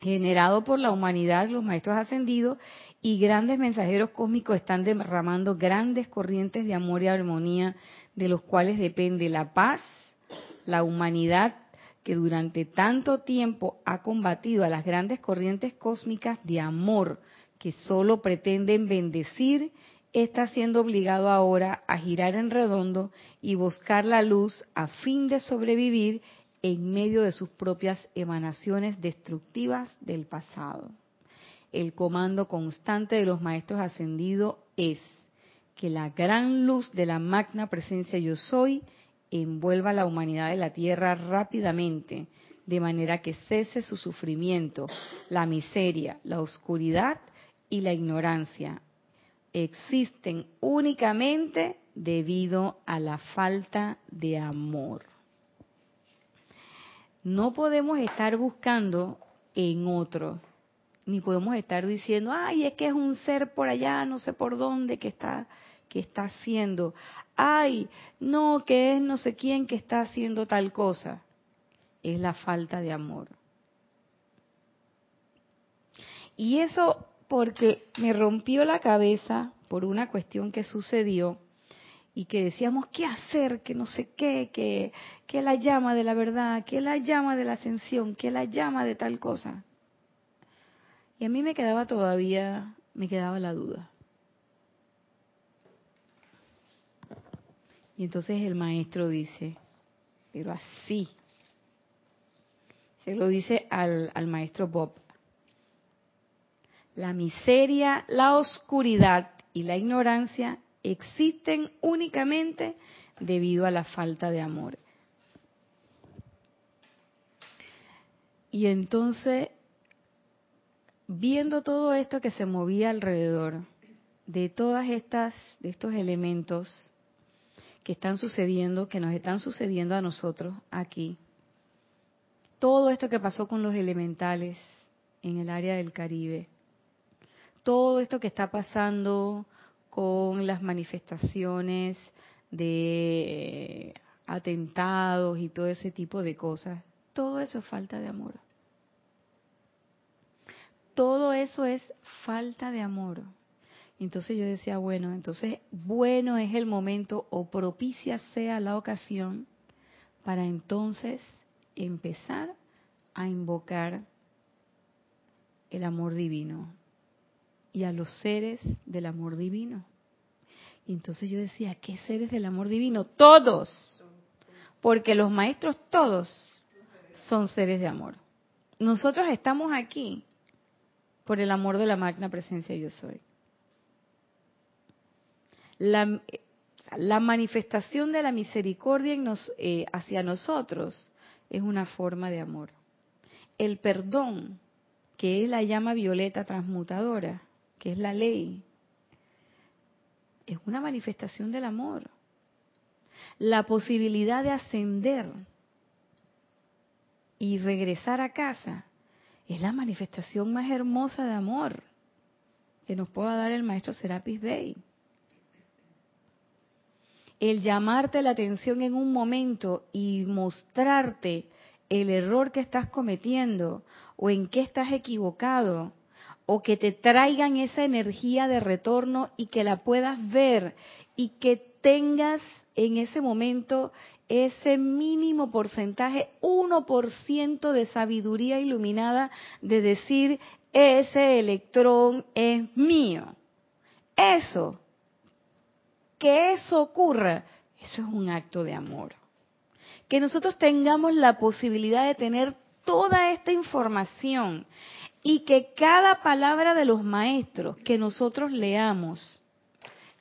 generado por la humanidad, los maestros ascendidos, y grandes mensajeros cósmicos están derramando grandes corrientes de amor y armonía de los cuales depende la paz, la humanidad que durante tanto tiempo ha combatido a las grandes corrientes cósmicas de amor que solo pretenden bendecir, está siendo obligado ahora a girar en redondo y buscar la luz a fin de sobrevivir en medio de sus propias emanaciones destructivas del pasado el comando constante de los maestros ascendidos es que la gran luz de la magna presencia yo soy envuelva a la humanidad de la tierra rápidamente, de manera que cese su sufrimiento, la miseria, la oscuridad y la ignorancia. Existen únicamente debido a la falta de amor. No podemos estar buscando en otro, ni podemos estar diciendo, ay, es que es un ser por allá, no sé por dónde, que está, que está haciendo. Ay, no, que es no sé quién que está haciendo tal cosa. Es la falta de amor. Y eso porque me rompió la cabeza por una cuestión que sucedió y que decíamos qué hacer, que no sé qué, que, que la llama de la verdad, que la llama de la ascensión, que la llama de tal cosa. Y a mí me quedaba todavía, me quedaba la duda. Y entonces el maestro dice, pero así, se lo dice al, al maestro Bob, la miseria, la oscuridad y la ignorancia existen únicamente debido a la falta de amor. Y entonces, viendo todo esto que se movía alrededor de todas estas, de estos elementos que están sucediendo, que nos están sucediendo a nosotros aquí, todo esto que pasó con los elementales en el área del Caribe, todo esto que está pasando con las manifestaciones de atentados y todo ese tipo de cosas. Todo eso es falta de amor. Todo eso es falta de amor. Entonces yo decía, bueno, entonces bueno es el momento o propicia sea la ocasión para entonces empezar a invocar el amor divino, y a los seres del amor divino. Y entonces yo decía, ¿qué seres del amor divino? Todos. Porque los maestros todos son seres de amor. Nosotros estamos aquí por el amor de la magna presencia yo soy. La, la manifestación de la misericordia eh, hacia nosotros es una forma de amor. El perdón, que es la llama violeta transmutadora, que es la ley, es una manifestación del amor. La posibilidad de ascender y regresar a casa es la manifestación más hermosa de amor que nos pueda dar el maestro Serapis Bey. El llamarte la atención en un momento y mostrarte el error que estás cometiendo o en qué estás equivocado o que te traigan esa energía de retorno y que la puedas ver y que tengas en ese momento ese mínimo porcentaje, 1% de sabiduría iluminada de decir, ese electrón es mío. Eso, que eso ocurra, eso es un acto de amor. Que nosotros tengamos la posibilidad de tener toda esta información y que cada palabra de los maestros que nosotros leamos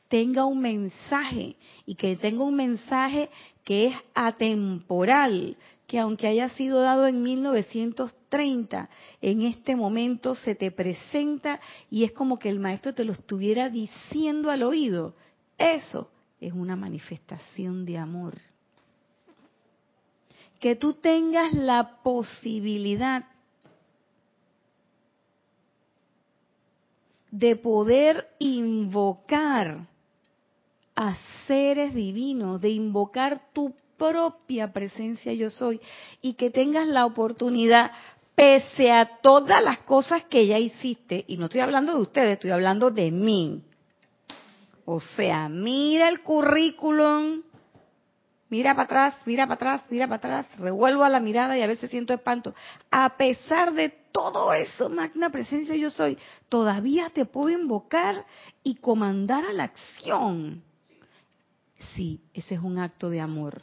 tenga un mensaje y que tenga un mensaje que es atemporal, que aunque haya sido dado en 1930, en este momento se te presenta y es como que el maestro te lo estuviera diciendo al oído. Eso es una manifestación de amor. Que tú tengas la posibilidad de poder invocar a seres divinos, de invocar tu propia presencia yo soy y que tengas la oportunidad, pese a todas las cosas que ya hiciste, y no estoy hablando de ustedes, estoy hablando de mí. O sea, mira el currículum, mira para atrás, mira para atrás, mira para atrás, revuelvo a la mirada y a veces siento espanto. A pesar de todo eso, magna presencia yo soy, todavía te puedo invocar y comandar a la acción. Sí, ese es un acto de amor.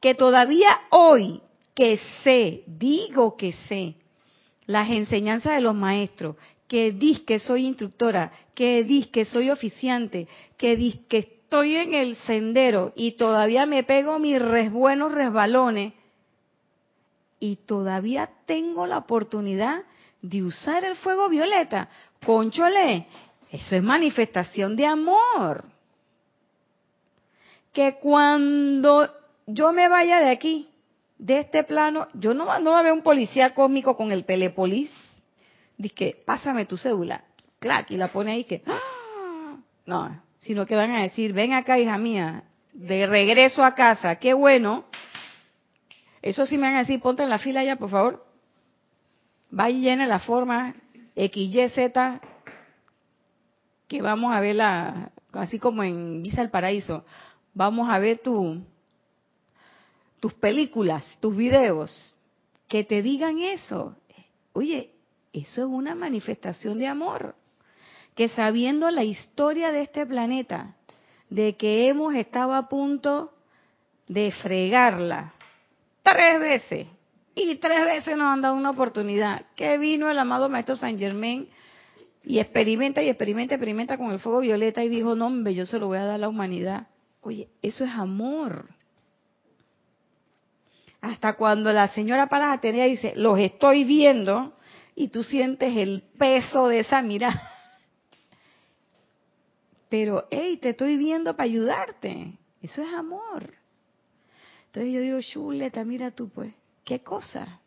Que todavía hoy que sé, digo que sé, las enseñanzas de los maestros, que dis que soy instructora, que dis que soy oficiante, que dis que estoy en el sendero y todavía me pego mis buenos resbalones, y todavía tengo la oportunidad de usar el fuego violeta. Conchole, eso es manifestación de amor. Que cuando yo me vaya de aquí, de este plano, yo no, no va a ver un policía cósmico con el telepolis. Dice pásame tu cédula. Clac, y la pone ahí que, ¡ah! no, sino que van a decir, ven acá, hija mía, de regreso a casa, qué bueno. Eso sí me van a decir, ponte en la fila ya, por favor. Va y llena la forma XYZ, que vamos a verla, así como en Visa al Paraíso. Vamos a ver tu, tus películas, tus videos, que te digan eso. Oye, eso es una manifestación de amor. Que sabiendo la historia de este planeta, de que hemos estado a punto de fregarla tres veces, y tres veces nos han dado una oportunidad, que vino el amado Maestro San Germain y experimenta y experimenta, experimenta con el fuego violeta y dijo, no, hombre, yo se lo voy a dar a la humanidad. Oye, eso es amor. Hasta cuando la señora Palas Atenea dice, los estoy viendo, y tú sientes el peso de esa mirada. Pero, hey, te estoy viendo para ayudarte. Eso es amor. Entonces yo digo, chuleta, mira tú pues, ¿qué cosa?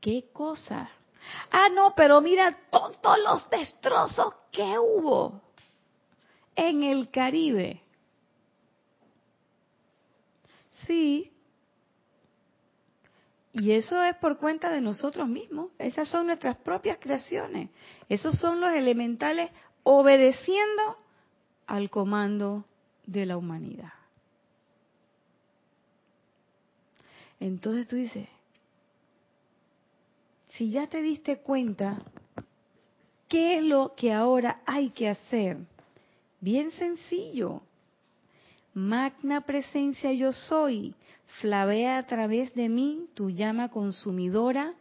¿Qué cosa? Ah, no, pero mira todos los destrozos que hubo en el Caribe. Sí. Y eso es por cuenta de nosotros mismos. Esas son nuestras propias creaciones. Esos son los elementales obedeciendo al comando de la humanidad. Entonces tú dices, si ya te diste cuenta, ¿qué es lo que ahora hay que hacer? Bien sencillo. Magna presencia yo soy, flavea a través de mí tu llama consumidora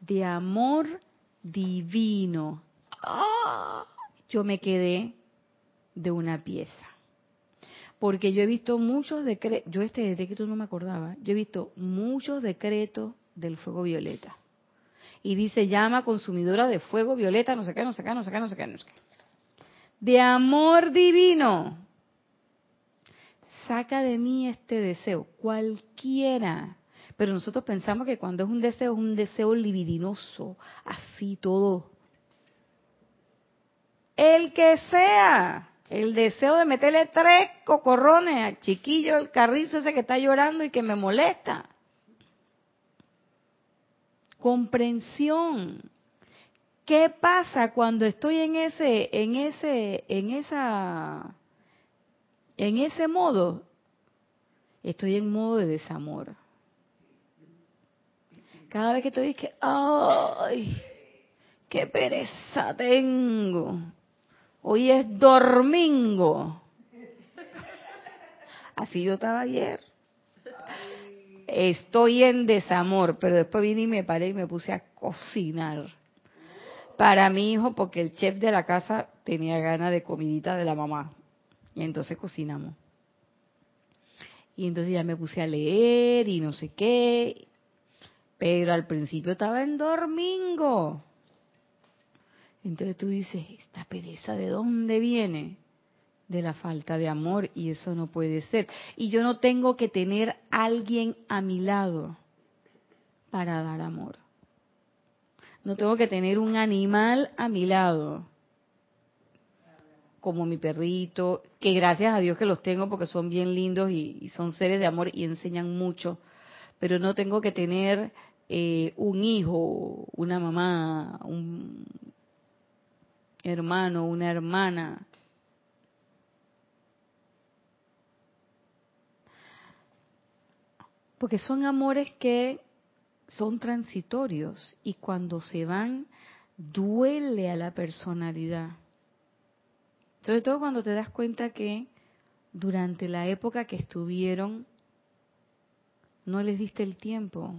de amor divino. ¡Ah! Yo me quedé de una pieza. Porque yo he visto muchos decretos, yo este decreto no me acordaba, yo he visto muchos decretos del fuego violeta. Y dice llama consumidora de fuego violeta, no sé qué, no sé qué, no sé qué, no sé qué, no sé qué. De amor divino saca de mí este deseo, cualquiera. Pero nosotros pensamos que cuando es un deseo, es un deseo libidinoso, así todo. El que sea, el deseo de meterle tres cocorrones al chiquillo, el carrizo ese que está llorando y que me molesta. Comprensión. ¿Qué pasa cuando estoy en ese, en ese, en esa en ese modo, estoy en modo de desamor. Cada vez que te dices, ay, qué pereza tengo. Hoy es domingo. Así yo estaba ayer. Estoy en desamor, pero después vine y me paré y me puse a cocinar para mi hijo porque el chef de la casa tenía ganas de comidita de la mamá. Y entonces cocinamos. Y entonces ya me puse a leer y no sé qué. Pero al principio estaba en domingo. Entonces tú dices, ¿esta pereza de dónde viene? De la falta de amor y eso no puede ser. Y yo no tengo que tener alguien a mi lado para dar amor. No tengo que tener un animal a mi lado como mi perrito, que gracias a Dios que los tengo porque son bien lindos y, son seres de amor y enseñan mucho, pero no tengo que tener eh, un hijo, una mamá, un hermano, una hermana. Porque son amores que son transitorios y cuando se van duele a la personalidad. Sobre todo cuando te das cuenta que durante la época que estuvieron no les diste el tiempo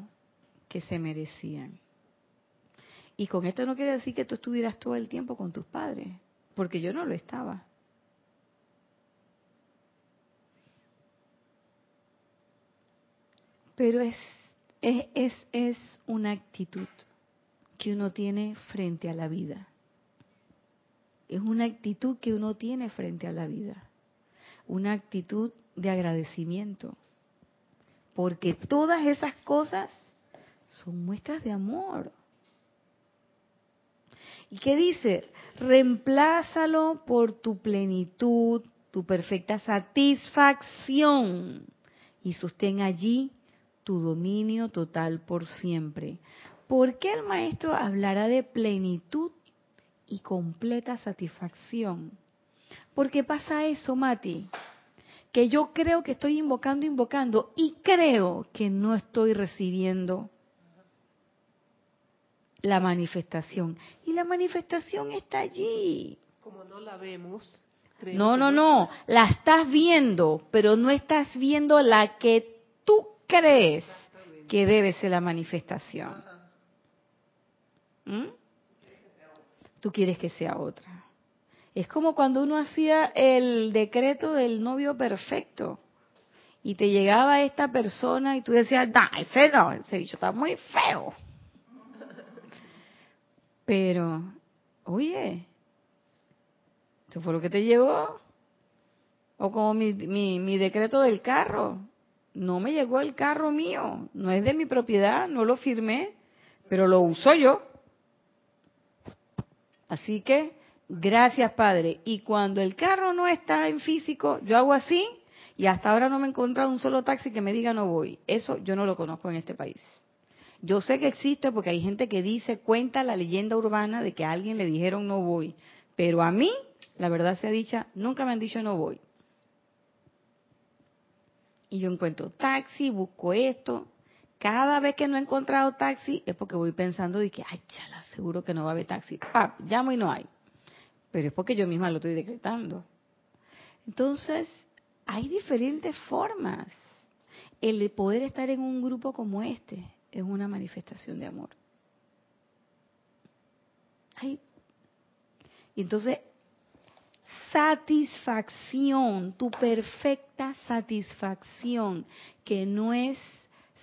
que se merecían. Y con esto no quiere decir que tú estuvieras todo el tiempo con tus padres, porque yo no lo estaba. Pero es es, es, es una actitud que uno tiene frente a la vida. Es una actitud que uno tiene frente a la vida. Una actitud de agradecimiento. Porque todas esas cosas son muestras de amor. ¿Y qué dice? Reemplázalo por tu plenitud, tu perfecta satisfacción y sostén allí tu dominio total por siempre. ¿Por qué el maestro hablará de plenitud y completa satisfacción? Porque pasa eso, Mati, que yo creo que estoy invocando, invocando y creo que no estoy recibiendo la manifestación. Y la manifestación está allí. Como no la vemos. No, no, no, la estás viendo, pero no estás viendo la que tú crees que debe ser la manifestación. ¿Mm? Tú quieres que sea otra. Es como cuando uno hacía el decreto del novio perfecto y te llegaba esta persona y tú decías, no, ese no, ese bicho está muy feo. Pero, oye, ¿eso fue lo que te llegó? O como mi, mi, mi decreto del carro. No me llegó el carro mío, no es de mi propiedad, no lo firmé, pero lo uso yo. Así que, gracias Padre. Y cuando el carro no está en físico, yo hago así y hasta ahora no me he encontrado un solo taxi que me diga no voy. Eso yo no lo conozco en este país. Yo sé que existe porque hay gente que dice, cuenta la leyenda urbana de que a alguien le dijeron no voy. Pero a mí, la verdad sea dicha, nunca me han dicho no voy. Y yo encuentro taxi, busco esto. Cada vez que no he encontrado taxi es porque voy pensando de que, ay, chala, seguro que no va a haber taxi. Pap, llamo y no hay. Pero es porque yo misma lo estoy decretando. Entonces, hay diferentes formas. El poder estar en un grupo como este, es una manifestación de amor. y entonces, satisfacción, tu perfecta satisfacción, que no es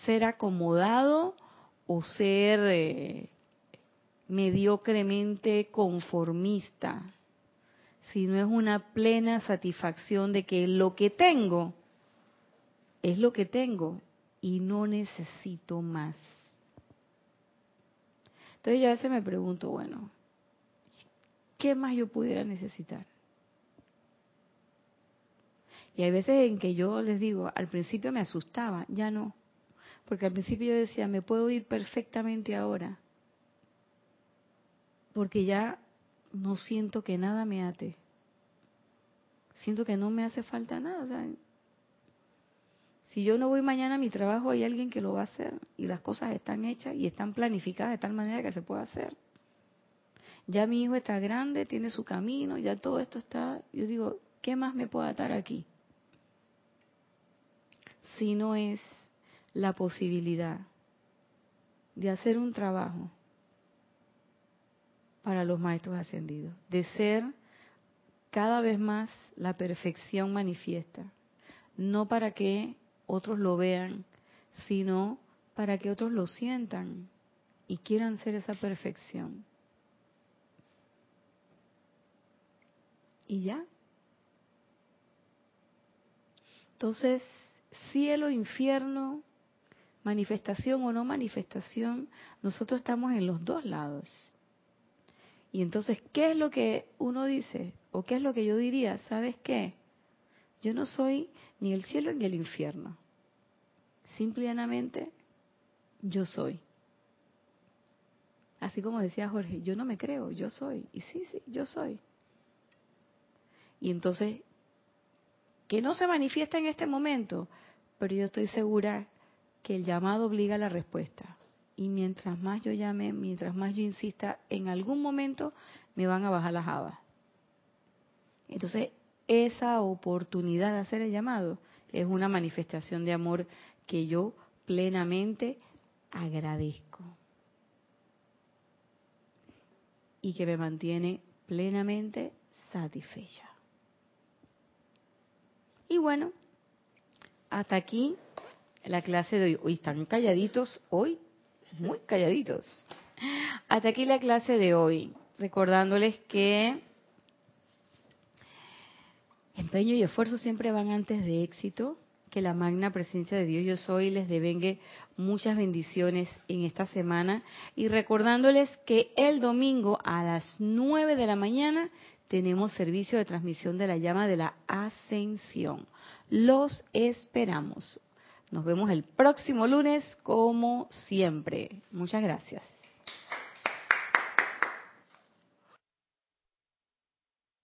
ser acomodado o ser eh, mediocremente conformista, sino es una plena satisfacción de que lo que tengo es lo que tengo y no necesito más. Entonces yo a veces me pregunto, bueno, ¿qué más yo pudiera necesitar? Y hay veces en que yo les digo, al principio me asustaba, ya no. Porque al principio yo decía, me puedo ir perfectamente ahora. Porque ya no siento que nada me ate. Siento que no me hace falta nada. Si yo no voy mañana a mi trabajo, hay alguien que lo va a hacer y las cosas están hechas y están planificadas de tal manera que se pueda hacer. Ya mi hijo está grande, tiene su camino, ya todo esto está. Yo digo, ¿qué más me puede atar aquí? Si no es la posibilidad de hacer un trabajo para los maestros ascendidos, de ser cada vez más la perfección manifiesta, no para que otros lo vean, sino para que otros lo sientan y quieran ser esa perfección. Y ya. Entonces, cielo, infierno, manifestación o no manifestación, nosotros estamos en los dos lados. Y entonces, ¿qué es lo que uno dice? ¿O qué es lo que yo diría? ¿Sabes qué? Yo no soy ni el cielo ni el infierno. Simplemente yo soy. Así como decía Jorge, yo no me creo, yo soy. Y sí, sí, yo soy. Y entonces, que no se manifiesta en este momento, pero yo estoy segura que el llamado obliga a la respuesta. Y mientras más yo llame, mientras más yo insista, en algún momento me van a bajar las habas. Entonces, esa oportunidad de hacer el llamado es una manifestación de amor que yo plenamente agradezco y que me mantiene plenamente satisfecha. Y bueno, hasta aquí la clase de hoy. Hoy están calladitos, hoy, muy calladitos. (laughs) Hasta aquí la clase de hoy, recordándoles que empeño y esfuerzo siempre van antes de éxito, que la magna presencia de Dios yo soy les devengue muchas bendiciones en esta semana y recordándoles que el domingo a las 9 de la mañana tenemos servicio de transmisión de la llama de la ascensión. Los esperamos. Nos vemos el próximo lunes como siempre. Muchas gracias.